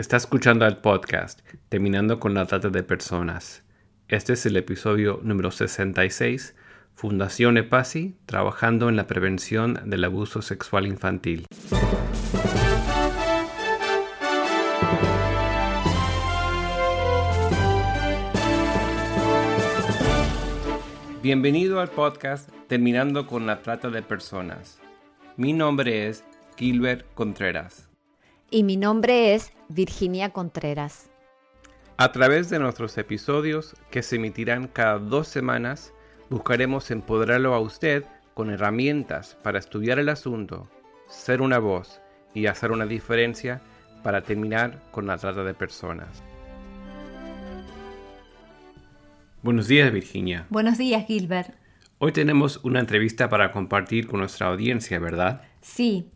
Está escuchando el podcast Terminando con la Trata de Personas. Este es el episodio número 66, Fundación EPASI, trabajando en la prevención del abuso sexual infantil. Bienvenido al podcast Terminando con la Trata de Personas. Mi nombre es Gilbert Contreras y mi nombre es Virginia Contreras. A través de nuestros episodios, que se emitirán cada dos semanas, buscaremos empoderarlo a usted con herramientas para estudiar el asunto, ser una voz y hacer una diferencia para terminar con la trata de personas. Buenos días, Virginia. Buenos días, Gilbert. Hoy tenemos una entrevista para compartir con nuestra audiencia, ¿verdad? Sí,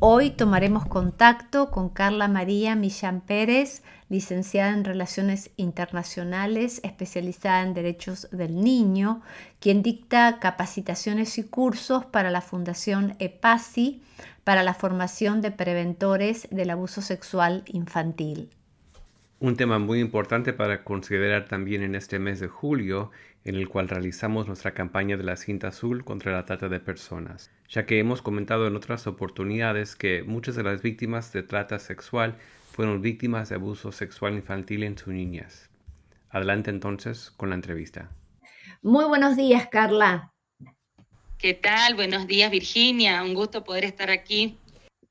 Hoy tomaremos contacto con Carla María Millán Pérez, licenciada en Relaciones Internacionales, especializada en Derechos del Niño, quien dicta capacitaciones y cursos para la Fundación EPASI para la formación de preventores del abuso sexual infantil. Un tema muy importante para considerar también en este mes de julio en el cual realizamos nuestra campaña de la cinta azul contra la trata de personas, ya que hemos comentado en otras oportunidades que muchas de las víctimas de trata sexual fueron víctimas de abuso sexual infantil en sus niñas. Adelante entonces con la entrevista. Muy buenos días, Carla. ¿Qué tal? Buenos días, Virginia. Un gusto poder estar aquí.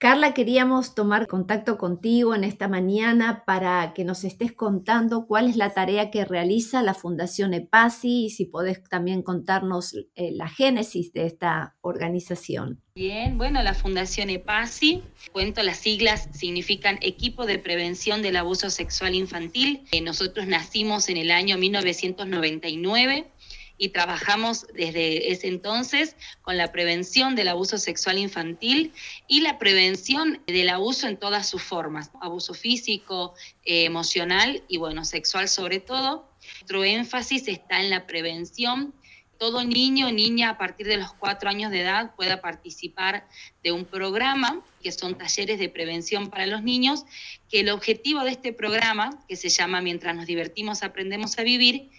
Carla, queríamos tomar contacto contigo en esta mañana para que nos estés contando cuál es la tarea que realiza la Fundación EPASI y si podés también contarnos eh, la génesis de esta organización. Bien, bueno, la Fundación EPASI, cuento las siglas, significan Equipo de Prevención del Abuso Sexual Infantil. Eh, nosotros nacimos en el año 1999 y trabajamos desde ese entonces con la prevención del abuso sexual infantil y la prevención del abuso en todas sus formas, abuso físico, eh, emocional y bueno, sexual sobre todo. Nuestro énfasis está en la prevención. Todo niño o niña a partir de los cuatro años de edad pueda participar de un programa que son talleres de prevención para los niños, que el objetivo de este programa, que se llama Mientras nos divertimos aprendemos a vivir,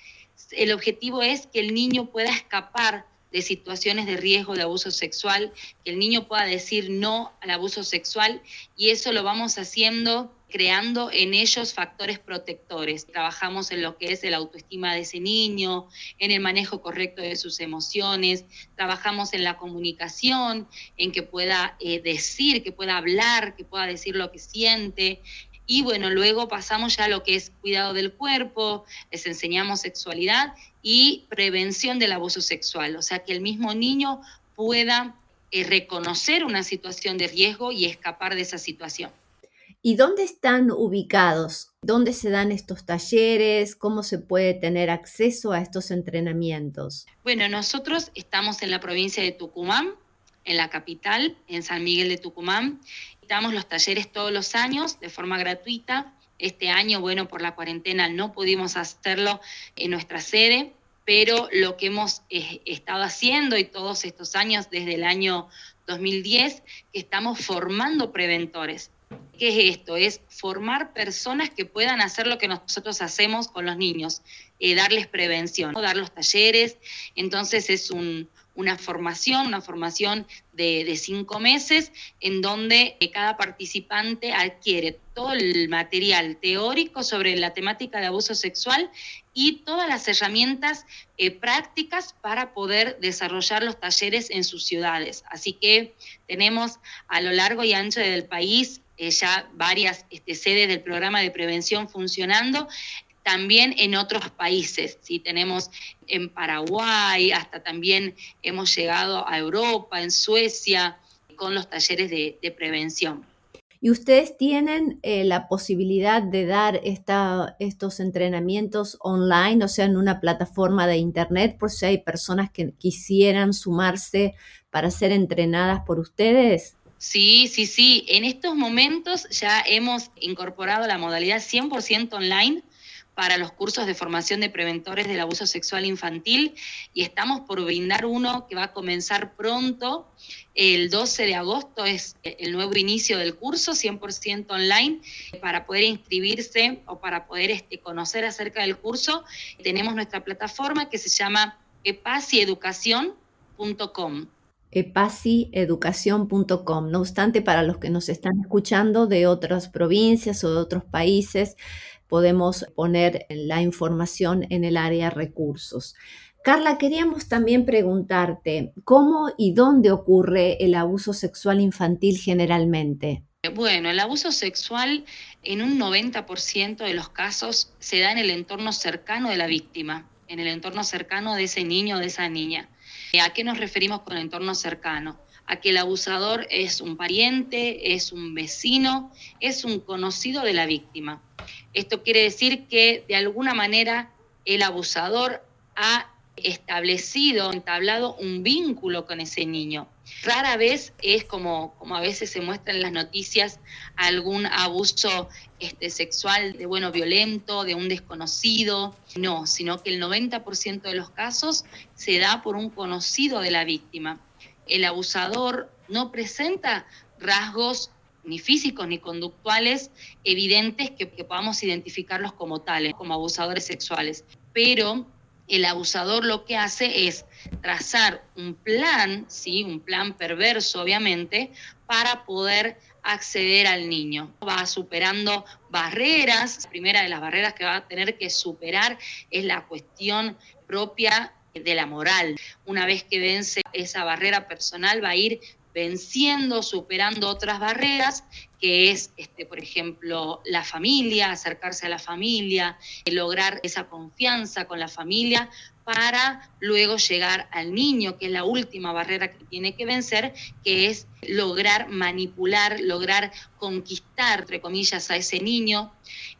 el objetivo es que el niño pueda escapar de situaciones de riesgo de abuso sexual, que el niño pueda decir no al abuso sexual y eso lo vamos haciendo creando en ellos factores protectores. Trabajamos en lo que es la autoestima de ese niño, en el manejo correcto de sus emociones, trabajamos en la comunicación, en que pueda eh, decir, que pueda hablar, que pueda decir lo que siente, y bueno, luego pasamos ya a lo que es cuidado del cuerpo, les enseñamos sexualidad y prevención del abuso sexual, o sea, que el mismo niño pueda eh, reconocer una situación de riesgo y escapar de esa situación. ¿Y dónde están ubicados? ¿Dónde se dan estos talleres? ¿Cómo se puede tener acceso a estos entrenamientos? Bueno, nosotros estamos en la provincia de Tucumán, en la capital, en San Miguel de Tucumán, Damos los talleres todos los años de forma gratuita. Este año, bueno, por la cuarentena no pudimos hacerlo en nuestra sede, pero lo que hemos eh, estado haciendo y todos estos años, desde el año 2010, que estamos formando preventores. ¿Qué es esto? Es formar personas que puedan hacer lo que nosotros hacemos con los niños, eh, darles prevención, dar los talleres. Entonces es un, una formación, una formación de, cinco meses, en donde eh, cada participante adquiere todo el material teórico sobre la temática de abuso sexual y todas las herramientas eh, prácticas para poder desarrollar los talleres en sus ciudades. Así que tenemos a lo largo y ancho del país eh, ya varias este, sedes del programa de prevención funcionando también en otros países. ¿sí? Tenemos en Paraguay, hasta también hemos llegado a Europa, en Suecia, con los talleres de, prevención. ¿Y ustedes tienen eh, la posibilidad de dar esta, estos entrenamientos online, o sea, en una plataforma de Internet, por si hay personas que quisieran sumarse para ser entrenadas por ustedes? Sí, sí, sí. En estos momentos ya hemos incorporado la modalidad 100% online para los cursos de formación de preventores del abuso sexual infantil y estamos por brindar uno que va a comenzar pronto. El 12 de agosto es el nuevo inicio del curso, 100% online. Para poder inscribirse o para poder este, conocer acerca del curso, tenemos nuestra plataforma que se llama epasieducación.com epasieducación.com. No obstante, para los que nos están escuchando de otras provincias o de otros países, podemos poner la información en el área recursos. Carla, queríamos también preguntarte, ¿cómo y dónde ocurre el abuso sexual infantil generalmente? Bueno, el abuso sexual en un 90% de los casos se da en el entorno cercano de la víctima, en el entorno cercano de ese niño o de esa niña. ¿A qué nos referimos con entorno cercano? A que el abusador es un pariente, es un vecino, es un conocido de la víctima. Esto quiere decir que de alguna manera el abusador ha establecido, entablado un vínculo con ese niño. Rara vez es como, como a veces se muestra en las noticias algún abuso este, sexual de bueno violento, de un desconocido. No, sino que el 90% de los casos se da por un conocido de la víctima. El abusador no presenta rasgos ni físicos ni conductuales evidentes que, que podamos identificarlos como tales, como abusadores sexuales. Pero el abusador lo que hace es trazar un plan, ¿sí? un plan perverso obviamente, para poder acceder al niño. Va superando barreras. La primera de las barreras que va a tener que superar es la cuestión propia de la moral. Una vez que vence esa barrera personal, va a ir venciendo, superando otras barreras, que es, este, por ejemplo, la familia, acercarse a la familia, lograr esa confianza con la familia para luego llegar al niño, que es la última barrera que tiene que vencer, que es lograr manipular, lograr conquistar, entre comillas, a ese niño.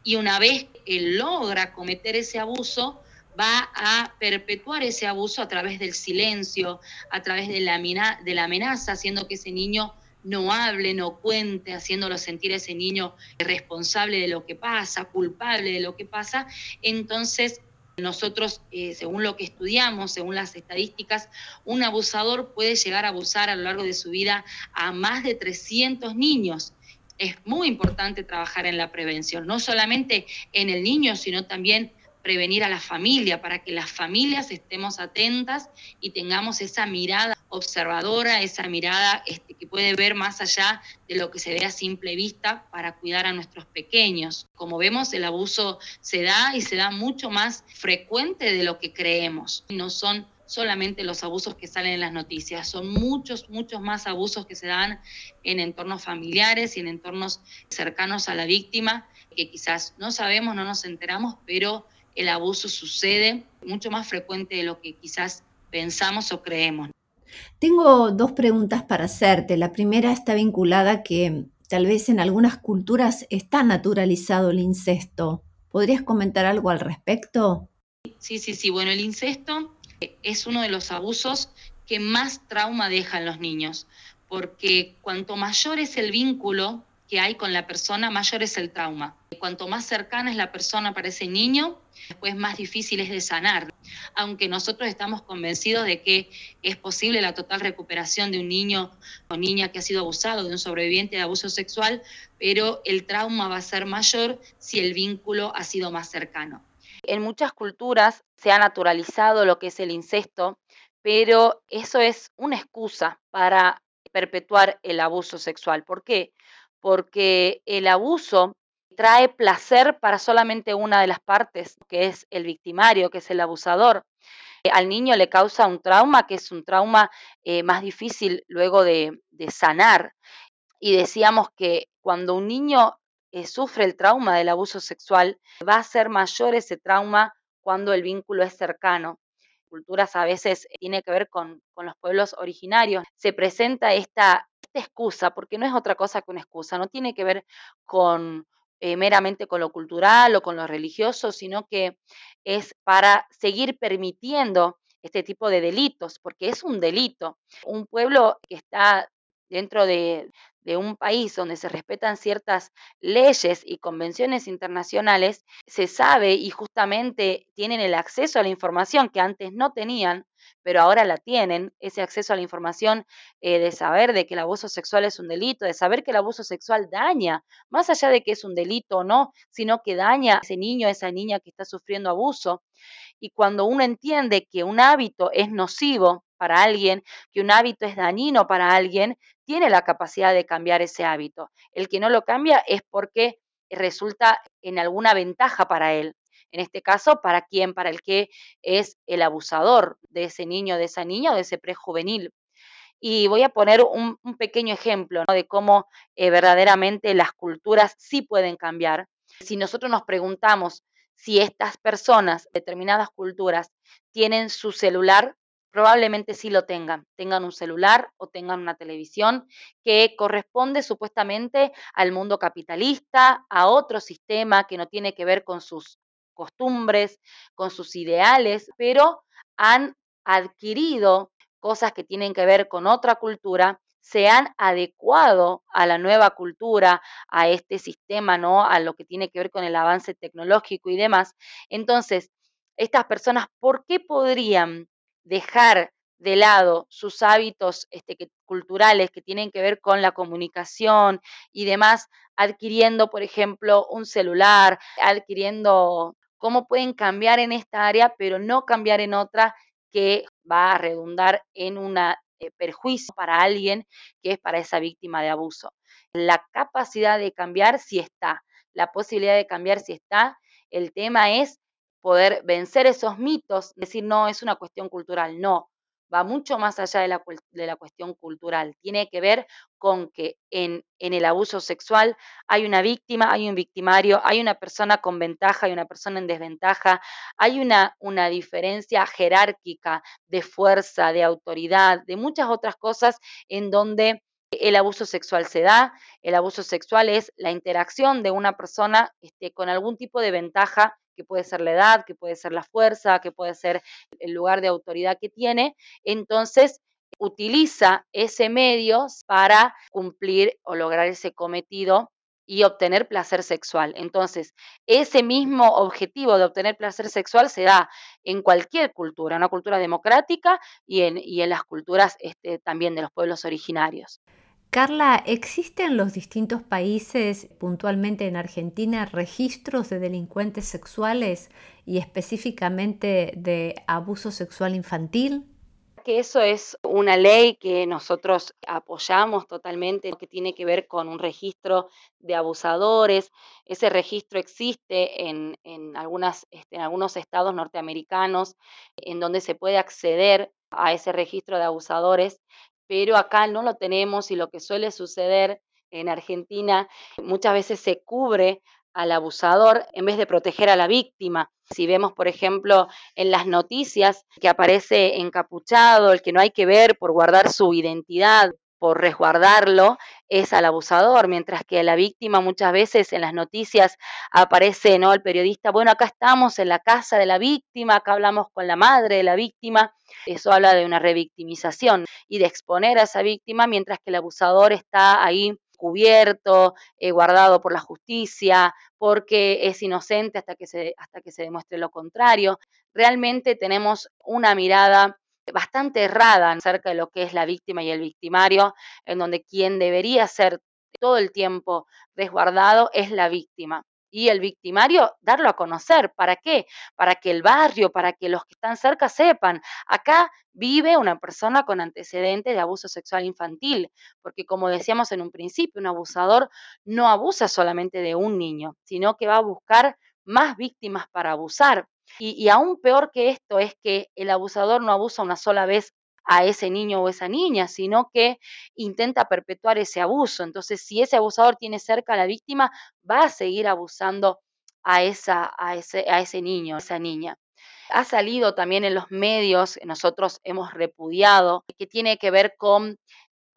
Y una vez que logra cometer ese abuso, va a perpetuar ese abuso a través del silencio, a través de la, de la amenaza, haciendo que ese niño no hable, no cuente, haciéndolo sentir a ese niño responsable de lo que pasa, culpable de lo que pasa. Entonces, nosotros, eh, según lo que estudiamos, según las estadísticas, un abusador puede llegar a abusar a lo largo de su vida a más de 300 niños. Es muy importante trabajar en la prevención, no solamente en el niño, sino también prevenir a la familia, para que las familias estemos atentas y tengamos esa mirada observadora, esa mirada este, que puede ver más allá de lo que se ve a simple vista para cuidar a nuestros pequeños. Como vemos, el abuso se da y se da mucho más frecuente de lo que creemos. No son solamente los abusos que salen en las noticias, son muchos, muchos más abusos que se dan en entornos familiares y en entornos cercanos a la víctima, que quizás no sabemos, no nos enteramos, pero el abuso sucede mucho más frecuente de lo que quizás pensamos o creemos. Tengo dos preguntas para hacerte. La primera está vinculada que tal vez en algunas culturas está naturalizado el incesto. ¿Podrías comentar algo al respecto? Sí, sí, sí. Bueno, el incesto es uno de los abusos que más trauma deja en los niños, porque cuanto mayor es el vínculo que hay con la persona, mayor es el trauma. Cuanto más cercana es la persona para ese niño, después más difícil es de sanar. Aunque nosotros estamos convencidos de que es posible la total recuperación de un niño o niña que ha sido abusado, de un sobreviviente de abuso sexual, pero el trauma va a ser mayor si el vínculo ha sido más cercano. En muchas culturas se ha naturalizado lo que es el incesto, pero eso es una excusa para perpetuar el abuso sexual. ¿Por qué? porque el abuso trae placer para solamente una de las partes, que es el victimario, que es el abusador. Eh, al niño le causa un trauma, que es un trauma eh, más difícil luego de, sanar. Y decíamos que cuando un niño eh, sufre el trauma del abuso sexual, va a ser mayor ese trauma cuando el vínculo es cercano culturas a veces tiene que ver con, con, los pueblos originarios, se presenta esta excusa, porque no es otra cosa que una excusa, no tiene que ver con eh, meramente con lo cultural o con lo religioso, sino que es para seguir permitiendo este tipo de delitos, porque es un delito. Un pueblo que está dentro de, un país donde se respetan ciertas leyes y convenciones internacionales, se sabe y justamente tienen el acceso a la información que antes no tenían, pero ahora la tienen, ese acceso a la información eh, de saber de que el abuso sexual es un delito, de saber que el abuso sexual daña, más allá de que es un delito o no, sino que daña a ese niño, a esa niña que está sufriendo abuso. Y cuando uno entiende que un hábito es nocivo para alguien, que un hábito es dañino para alguien, tiene la capacidad de cambiar ese hábito. El que no lo cambia es porque resulta en alguna ventaja para él. En este caso, ¿para quién? Para el que es el abusador de ese niño, de esa niña o de ese prejuvenil. Y voy a poner un, pequeño ejemplo de cómo eh, verdaderamente las culturas sí pueden cambiar. Si nosotros nos preguntamos si estas personas, determinadas culturas, tienen su celular, probablemente sí lo tengan, tengan un celular o tengan una televisión que corresponde supuestamente al mundo capitalista, a otro sistema que no tiene que ver con sus costumbres, con sus ideales, pero han adquirido cosas que tienen que ver con otra cultura se han adecuado a la nueva cultura, a este sistema, ¿no? A lo que tiene que ver con el avance tecnológico y demás. Entonces, estas personas, ¿por qué podrían dejar de lado sus hábitos este, culturales que tienen que ver con la comunicación y demás, adquiriendo, por ejemplo, un celular, adquiriendo cómo pueden cambiar en esta área, pero no cambiar en otra que va a redundar en una eh, perjuicio para alguien que es para esa víctima de abuso. La capacidad de cambiar si está, la posibilidad de cambiar si está, el tema es poder vencer esos mitos, decir, no, es una cuestión cultural, no, va mucho más allá de la, de la, cuestión cultural. Tiene que ver con que en, en, el abuso sexual hay una víctima, hay un victimario, hay una persona con ventaja y una persona en desventaja, hay una, una diferencia jerárquica de fuerza, de autoridad, de muchas otras cosas en donde el abuso sexual se da. El abuso sexual es la interacción de una persona este, con algún tipo de ventaja que puede ser la edad, que puede ser la fuerza, que puede ser el lugar de autoridad que tiene, entonces utiliza ese medio para cumplir o lograr ese cometido y obtener placer sexual. Entonces, ese mismo objetivo de obtener placer sexual se da en cualquier cultura, una cultura democrática y en, y en las culturas este, también de los pueblos originarios. Carla, ¿existen en los distintos países, puntualmente en Argentina, registros de delincuentes sexuales y específicamente de abuso sexual infantil? que eso es una ley que nosotros apoyamos totalmente, que tiene que ver con un registro de abusadores. Ese registro existe en, en, este, en algunos estados norteamericanos, en donde se puede acceder a ese registro de abusadores pero acá no lo tenemos y lo que suele suceder en Argentina muchas veces se cubre al abusador en vez de proteger a la víctima. Si vemos, por ejemplo, en las noticias que aparece encapuchado, el que no hay que ver por guardar su identidad, por resguardarlo es al abusador, mientras que la víctima muchas veces en las noticias aparece ¿no? el periodista, bueno, acá estamos en la casa de la víctima, acá hablamos con la madre de la víctima, eso habla de una revictimización y de exponer a esa víctima, mientras que el abusador está ahí cubierto, eh, guardado por la justicia, porque es inocente hasta que, se, hasta que se demuestre lo contrario. Realmente tenemos una mirada bastante errada acerca de lo que es la víctima y el victimario, en donde quien debería ser todo el tiempo resguardado es la víctima. Y el victimario, darlo a conocer. ¿Para qué? Para que el barrio, para que los que están cerca sepan. Acá vive una persona con antecedentes de abuso sexual infantil, porque como decíamos en un principio, un abusador no abusa solamente de un niño, sino que va a buscar más víctimas para abusar. Y, aún peor que esto es que el abusador no abusa una sola vez a ese niño o esa niña, sino que intenta perpetuar ese abuso. Entonces, si ese abusador tiene cerca a la víctima, va a seguir abusando a, esa, a, ese, a ese niño, a esa niña. Ha salido también en los medios, nosotros hemos repudiado, que tiene que ver con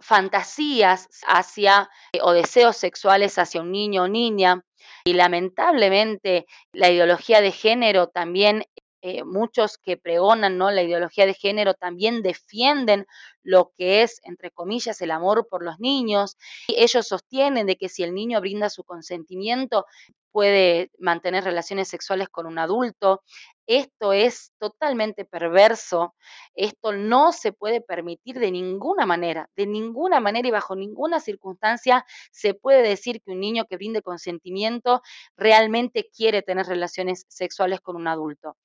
fantasías hacia o deseos sexuales hacia un niño o niña. Y lamentablemente la ideología de género también eh, muchos que pregonan ¿no? la ideología de género también defienden lo que es, entre comillas, el amor por los niños. Y ellos sostienen de que si el niño brinda su consentimiento, puede mantener relaciones sexuales con un adulto. Esto es totalmente perverso. Esto no se puede permitir de ninguna manera, de ninguna manera y bajo ninguna circunstancia se puede decir que un niño que brinde consentimiento realmente quiere tener relaciones sexuales con un adulto.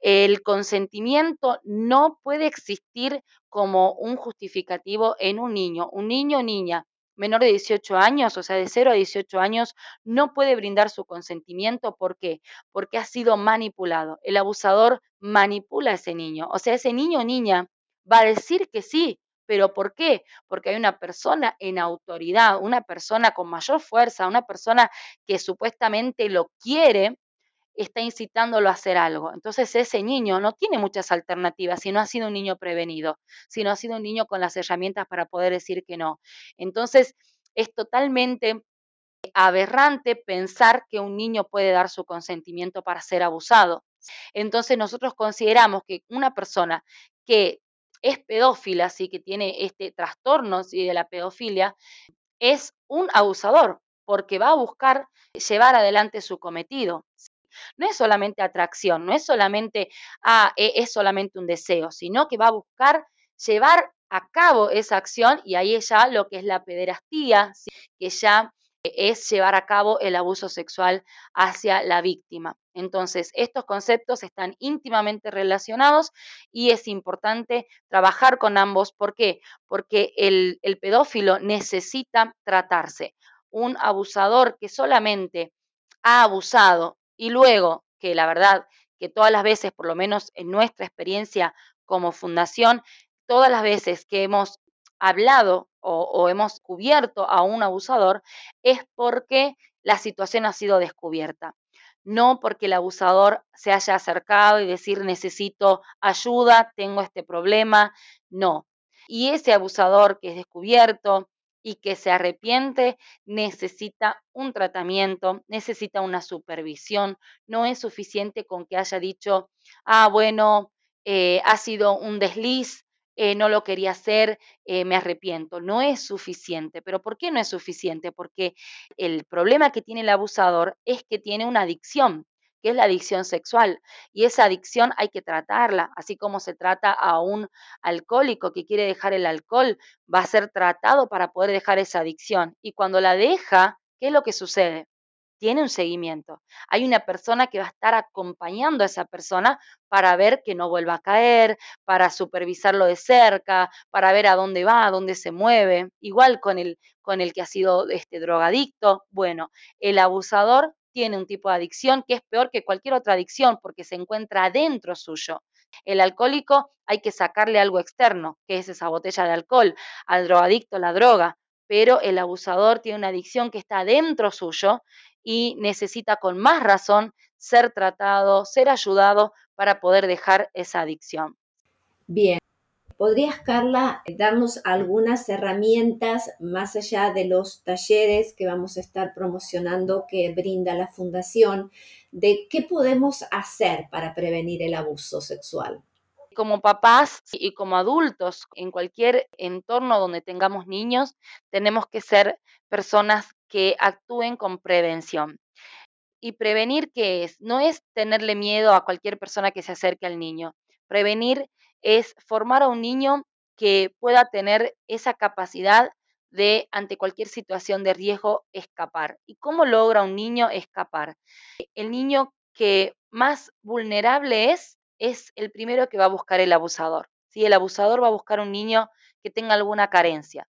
El consentimiento no puede existir como un justificativo en un niño. Un niño o niña menor de 18 años, o sea, de 0 a 18 años, no puede brindar su consentimiento. ¿Por qué? Porque ha sido manipulado. El abusador manipula a ese niño. O sea, ese niño o niña va a decir que sí, pero ¿por qué? Porque hay una persona en autoridad, una persona con mayor fuerza, una persona que supuestamente lo quiere, está incitándolo a hacer algo. Entonces ese niño no tiene muchas alternativas si no ha sido un niño prevenido, si no ha sido un niño con las herramientas para poder decir que no. Entonces es totalmente aberrante pensar que un niño puede dar su consentimiento para ser abusado. Entonces nosotros consideramos que una persona que es pedófila, sí, que tiene este trastorno de la pedofilia, es un abusador, porque va a buscar llevar adelante su cometido no es solamente atracción, no es solamente, ah, e, es solamente un deseo, sino que va a buscar llevar a cabo esa acción y ahí ya lo que es la pederastía, que ya es llevar a cabo el abuso sexual hacia la víctima. Entonces, estos conceptos están íntimamente relacionados y es importante trabajar con ambos. ¿Por qué? Porque el, el pedófilo necesita tratarse. Un abusador que solamente ha abusado y luego, que la verdad, que todas las veces, por lo menos en nuestra experiencia como fundación, todas las veces que hemos hablado o, hemos cubierto a un abusador, es porque la situación ha sido descubierta. No porque el abusador se haya acercado y decir necesito ayuda, tengo este problema, no. Y ese abusador que es descubierto, y que se arrepiente necesita un tratamiento, necesita una supervisión. No es suficiente con que haya dicho, ah, bueno, eh, ha sido un desliz, eh, no lo quería hacer, eh, me arrepiento. No es suficiente. ¿Pero por qué no es suficiente? Porque el problema que tiene el abusador es que tiene una adicción que es la adicción sexual. Y esa adicción hay que tratarla, así como se trata a un alcohólico que quiere dejar el alcohol, va a ser tratado para poder dejar esa adicción. Y cuando la deja, ¿qué es lo que sucede? Tiene un seguimiento. Hay una persona que va a estar acompañando a esa persona para ver que no vuelva a caer, para supervisarlo de cerca, para ver a dónde va, a dónde se mueve. Igual con el, con el que ha sido este drogadicto. Bueno, el abusador tiene un tipo de adicción que es peor que cualquier otra adicción porque se encuentra adentro suyo. El alcohólico hay que sacarle algo externo, que es esa botella de alcohol, al drogadicto la droga, pero el abusador tiene una adicción que está adentro suyo y necesita con más razón ser tratado, ser ayudado para poder dejar esa adicción. Bien. ¿Podrías, Carla, darnos algunas herramientas más allá de los talleres que vamos a estar promocionando que brinda la Fundación de qué podemos hacer para prevenir el abuso sexual? como papás y como adultos, en cualquier entorno donde tengamos niños, tenemos que ser personas que actúen con prevención. Y prevenir, ¿qué es? No es tenerle miedo a cualquier persona que se acerque al niño. Prevenir es formar a un niño que pueda tener esa capacidad de, ante cualquier situación de riesgo, escapar. ¿Y cómo logra un niño escapar? El niño que más vulnerable es, es el primero que va a buscar el abusador. Si El abusador va a buscar un niño que tenga alguna carencia,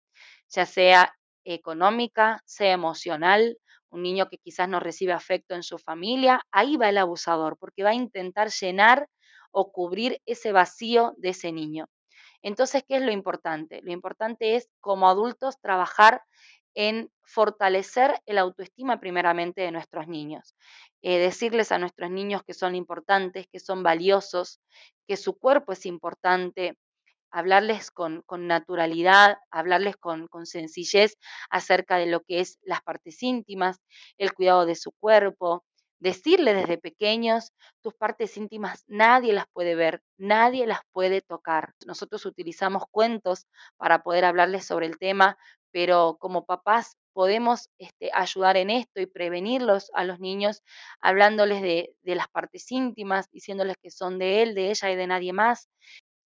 ya sea económica, sea emocional, un niño que quizás no recibe afecto en su familia, ahí va el abusador, porque va a intentar llenar o cubrir ese vacío de ese niño. Entonces, ¿qué es lo importante? Lo importante es, como adultos, trabajar en fortalecer el autoestima primeramente de nuestros niños. Eh, decirles a nuestros niños que son importantes, que son valiosos, que su cuerpo es importante, hablarles con, naturalidad, hablarles con, con, sencillez acerca de lo que es las partes íntimas, el cuidado de su cuerpo, decirle desde pequeños, tus partes íntimas nadie las puede ver, nadie las puede tocar. Nosotros utilizamos cuentos para poder hablarles sobre el tema, pero como papás podemos este, ayudar en esto y prevenirlos a los niños hablándoles de, de las partes íntimas, diciéndoles que son de él, de ella y de nadie más,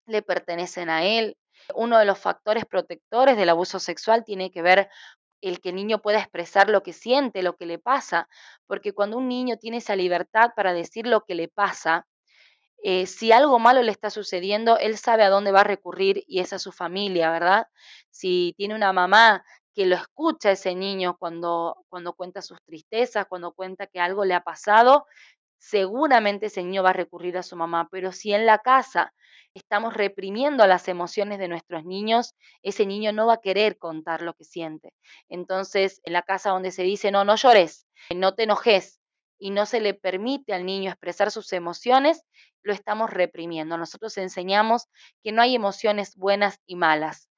le pertenecen a él. Uno de los factores protectores del abuso sexual tiene que ver el que el niño pueda expresar lo que siente, lo que le pasa, porque cuando un niño tiene esa libertad para decir lo que le pasa, eh, si algo malo le está sucediendo, él sabe a dónde va a recurrir y es a su familia, ¿verdad? Si tiene una mamá que lo escucha ese niño cuando, cuando cuenta sus tristezas, cuando cuenta que algo le ha pasado, seguramente ese niño va a recurrir a su mamá, pero si en la casa estamos reprimiendo las emociones de nuestros niños, ese niño no va a querer contar lo que siente. Entonces, en la casa donde se dice, no, no llores, no te enojes, y no se le permite al niño expresar sus emociones, lo estamos reprimiendo. Nosotros enseñamos que no hay emociones buenas y malas,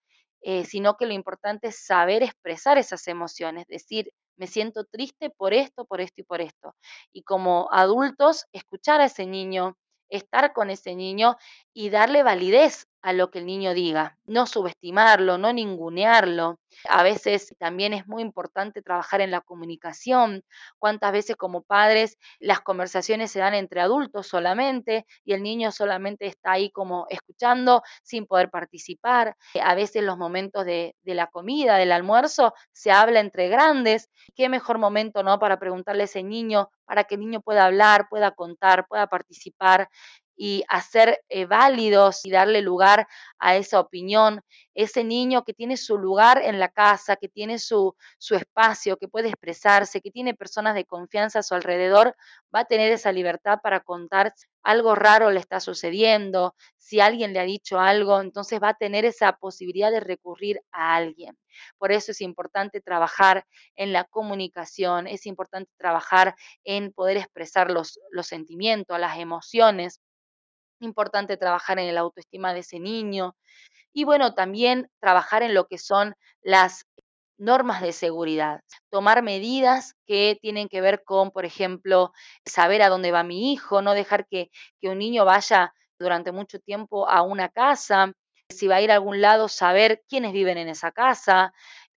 eh, sino que lo importante es saber expresar esas emociones, decir, me siento triste por esto, por esto y por esto. Y como adultos, escuchar a ese niño, estar con ese niño y darle validez a lo que el niño diga, no subestimarlo, no ningunearlo. A veces también es muy importante trabajar en la comunicación. Cuántas veces como padres las conversaciones se dan entre adultos solamente y el niño solamente está ahí como escuchando sin poder participar. A veces los momentos de, la comida, del almuerzo, se habla entre grandes. ¿Qué mejor momento, no, para preguntarle a ese niño, para que el niño pueda hablar, pueda contar, pueda participar? Y hacer eh, válidos y darle lugar a esa opinión, ese niño que tiene su lugar en la casa, que tiene su, su espacio, que puede expresarse, que tiene personas de confianza a su alrededor, va a tener esa libertad para contar algo raro le está sucediendo, si alguien le ha dicho algo, entonces va a tener esa posibilidad de recurrir a alguien. Por eso es importante trabajar en la comunicación, es importante trabajar en poder expresar los, los sentimientos, las emociones, importante trabajar en el autoestima de ese niño. Y bueno, también trabajar en lo que son las normas de seguridad, tomar medidas que tienen que ver con, por ejemplo, saber a dónde va mi hijo, no dejar que, que un niño vaya durante mucho tiempo a una casa, si va a ir a algún lado, saber quiénes viven en esa casa,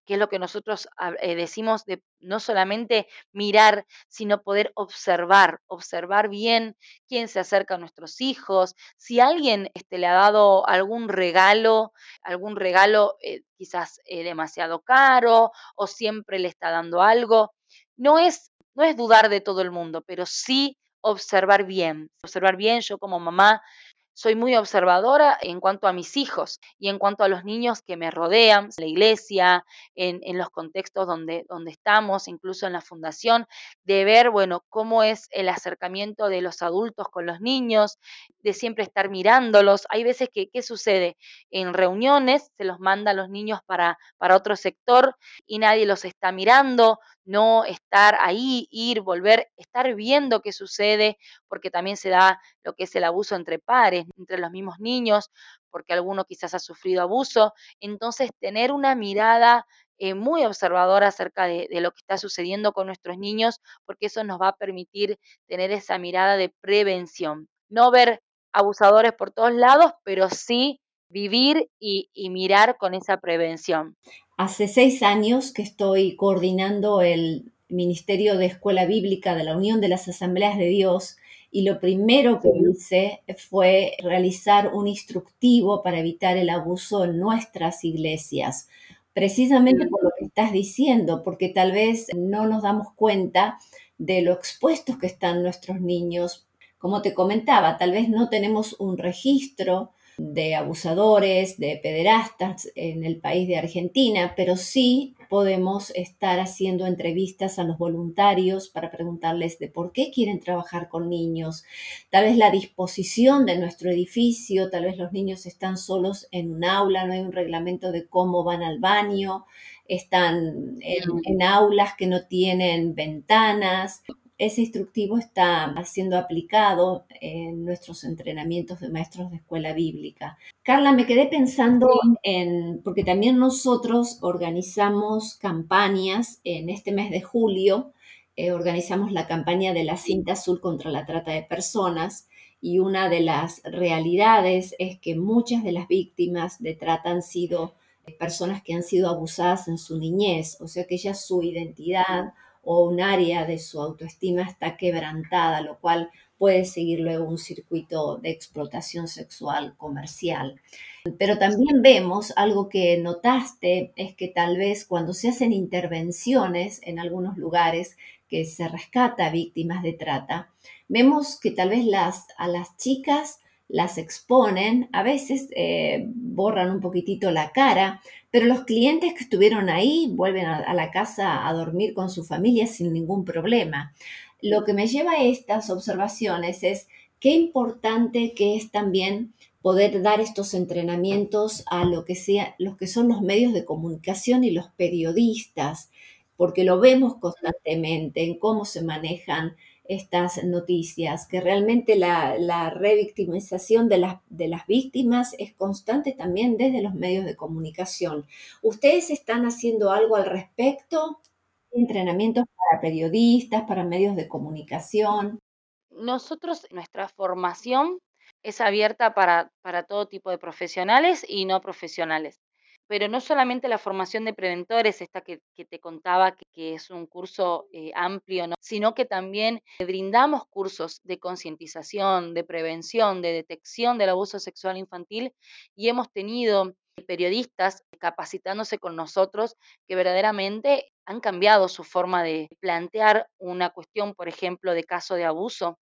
que es lo que nosotros eh, decimos de no solamente mirar, sino poder observar, observar bien quién se acerca a nuestros hijos, si alguien este, le ha dado algún regalo, algún regalo eh, quizás eh, demasiado caro o siempre le está dando algo. No es, no es dudar de todo el mundo, pero sí observar bien, observar bien yo como mamá soy muy observadora en cuanto a mis hijos y en cuanto a los niños que me rodean, la iglesia, en, en, los contextos donde, donde estamos, incluso en la fundación, de ver, bueno, cómo es el acercamiento de los adultos con los niños, de siempre estar mirándolos. Hay veces que, ¿qué sucede? En reuniones se los manda a los niños para, para otro sector y nadie los está mirando, no estar ahí, ir, volver, estar viendo qué sucede, porque también se da lo que es el abuso entre pares, entre los mismos niños, porque alguno quizás ha sufrido abuso. Entonces, tener una mirada eh, muy observadora acerca de, de, lo que está sucediendo con nuestros niños, porque eso nos va a permitir tener esa mirada de prevención. No ver abusadores por todos lados, pero sí vivir y, y mirar con esa prevención. Hace seis años que estoy coordinando el Ministerio de Escuela Bíblica de la Unión de las Asambleas de Dios y lo primero que hice fue realizar un instructivo para evitar el abuso en nuestras iglesias, precisamente por lo que estás diciendo, porque tal vez no nos damos cuenta de lo expuestos que están nuestros niños. Como te comentaba, tal vez no tenemos un registro de abusadores, de pederastas en el país de Argentina, pero sí podemos estar haciendo entrevistas a los voluntarios para preguntarles de por qué quieren trabajar con niños, tal vez la disposición de nuestro edificio, tal vez los niños están solos en un aula, no hay un reglamento de cómo van al baño, están en, en aulas que no tienen ventanas, ese instructivo está siendo aplicado en nuestros entrenamientos de maestros de escuela bíblica. Carla, me quedé pensando en, porque también nosotros organizamos campañas en este mes de julio eh, organizamos la campaña de la cinta azul contra la trata de personas y una de las realidades es que muchas de las víctimas de trata han sido personas que han sido abusadas en su niñez, o sea que ya su identidad o un área de su autoestima está quebrantada, lo cual puede seguir luego un circuito de explotación sexual comercial. Pero también vemos algo que notaste, es que tal vez cuando se hacen intervenciones en algunos lugares que se rescata víctimas de trata, vemos que tal vez las, a las chicas las exponen, a veces eh, borran un poquitito la cara, pero los clientes que estuvieron ahí vuelven a, la casa a dormir con su familia sin ningún problema. Lo que me lleva a estas observaciones es qué importante que es también poder dar estos entrenamientos a lo que sea, los que son los medios de comunicación y los periodistas, porque lo vemos constantemente en cómo se manejan estas noticias, que realmente la, revictimización de las, de las víctimas es constante también desde los medios de comunicación. ¿Ustedes están haciendo algo al respecto? ¿Entrenamientos para periodistas, para medios de comunicación? Nosotros, nuestra formación es abierta para, para todo tipo de profesionales y no profesionales pero no solamente la formación de preventores, esta que, te contaba, que, es un curso eh, amplio, sino que también brindamos cursos de concientización, de prevención, de detección del abuso sexual infantil y hemos tenido periodistas capacitándose con nosotros que verdaderamente han cambiado su forma de plantear una cuestión, por ejemplo, de caso de abuso.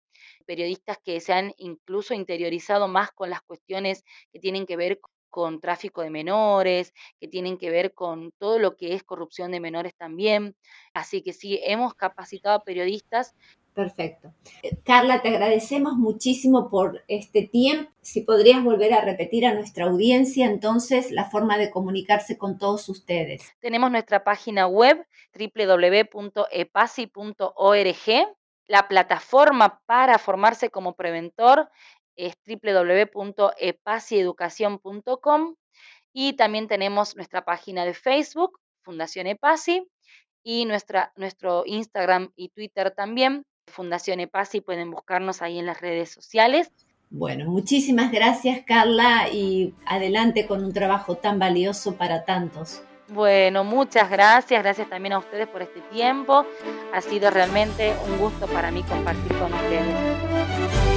Periodistas que se han incluso interiorizado más con las cuestiones que tienen que ver con tráfico de menores, que tienen que ver con todo lo que es corrupción de menores también. Así que sí, hemos capacitado a periodistas. Perfecto. Eh, Carla, te agradecemos muchísimo por este tiempo. Si podrías volver a repetir a nuestra audiencia entonces la forma de comunicarse con todos ustedes. Tenemos nuestra página web www.epasi.org, la plataforma para formarse como preventor es www.epasieducación.com y también tenemos nuestra página de Facebook, Fundación EPASI, y nuestra, nuestro Instagram y Twitter también, Fundación EPASI, pueden buscarnos ahí en las redes sociales. Bueno, muchísimas gracias Carla y adelante con un trabajo tan valioso para tantos. Bueno, muchas gracias, gracias también a ustedes por este tiempo. Ha sido realmente un gusto para mí compartir con ustedes.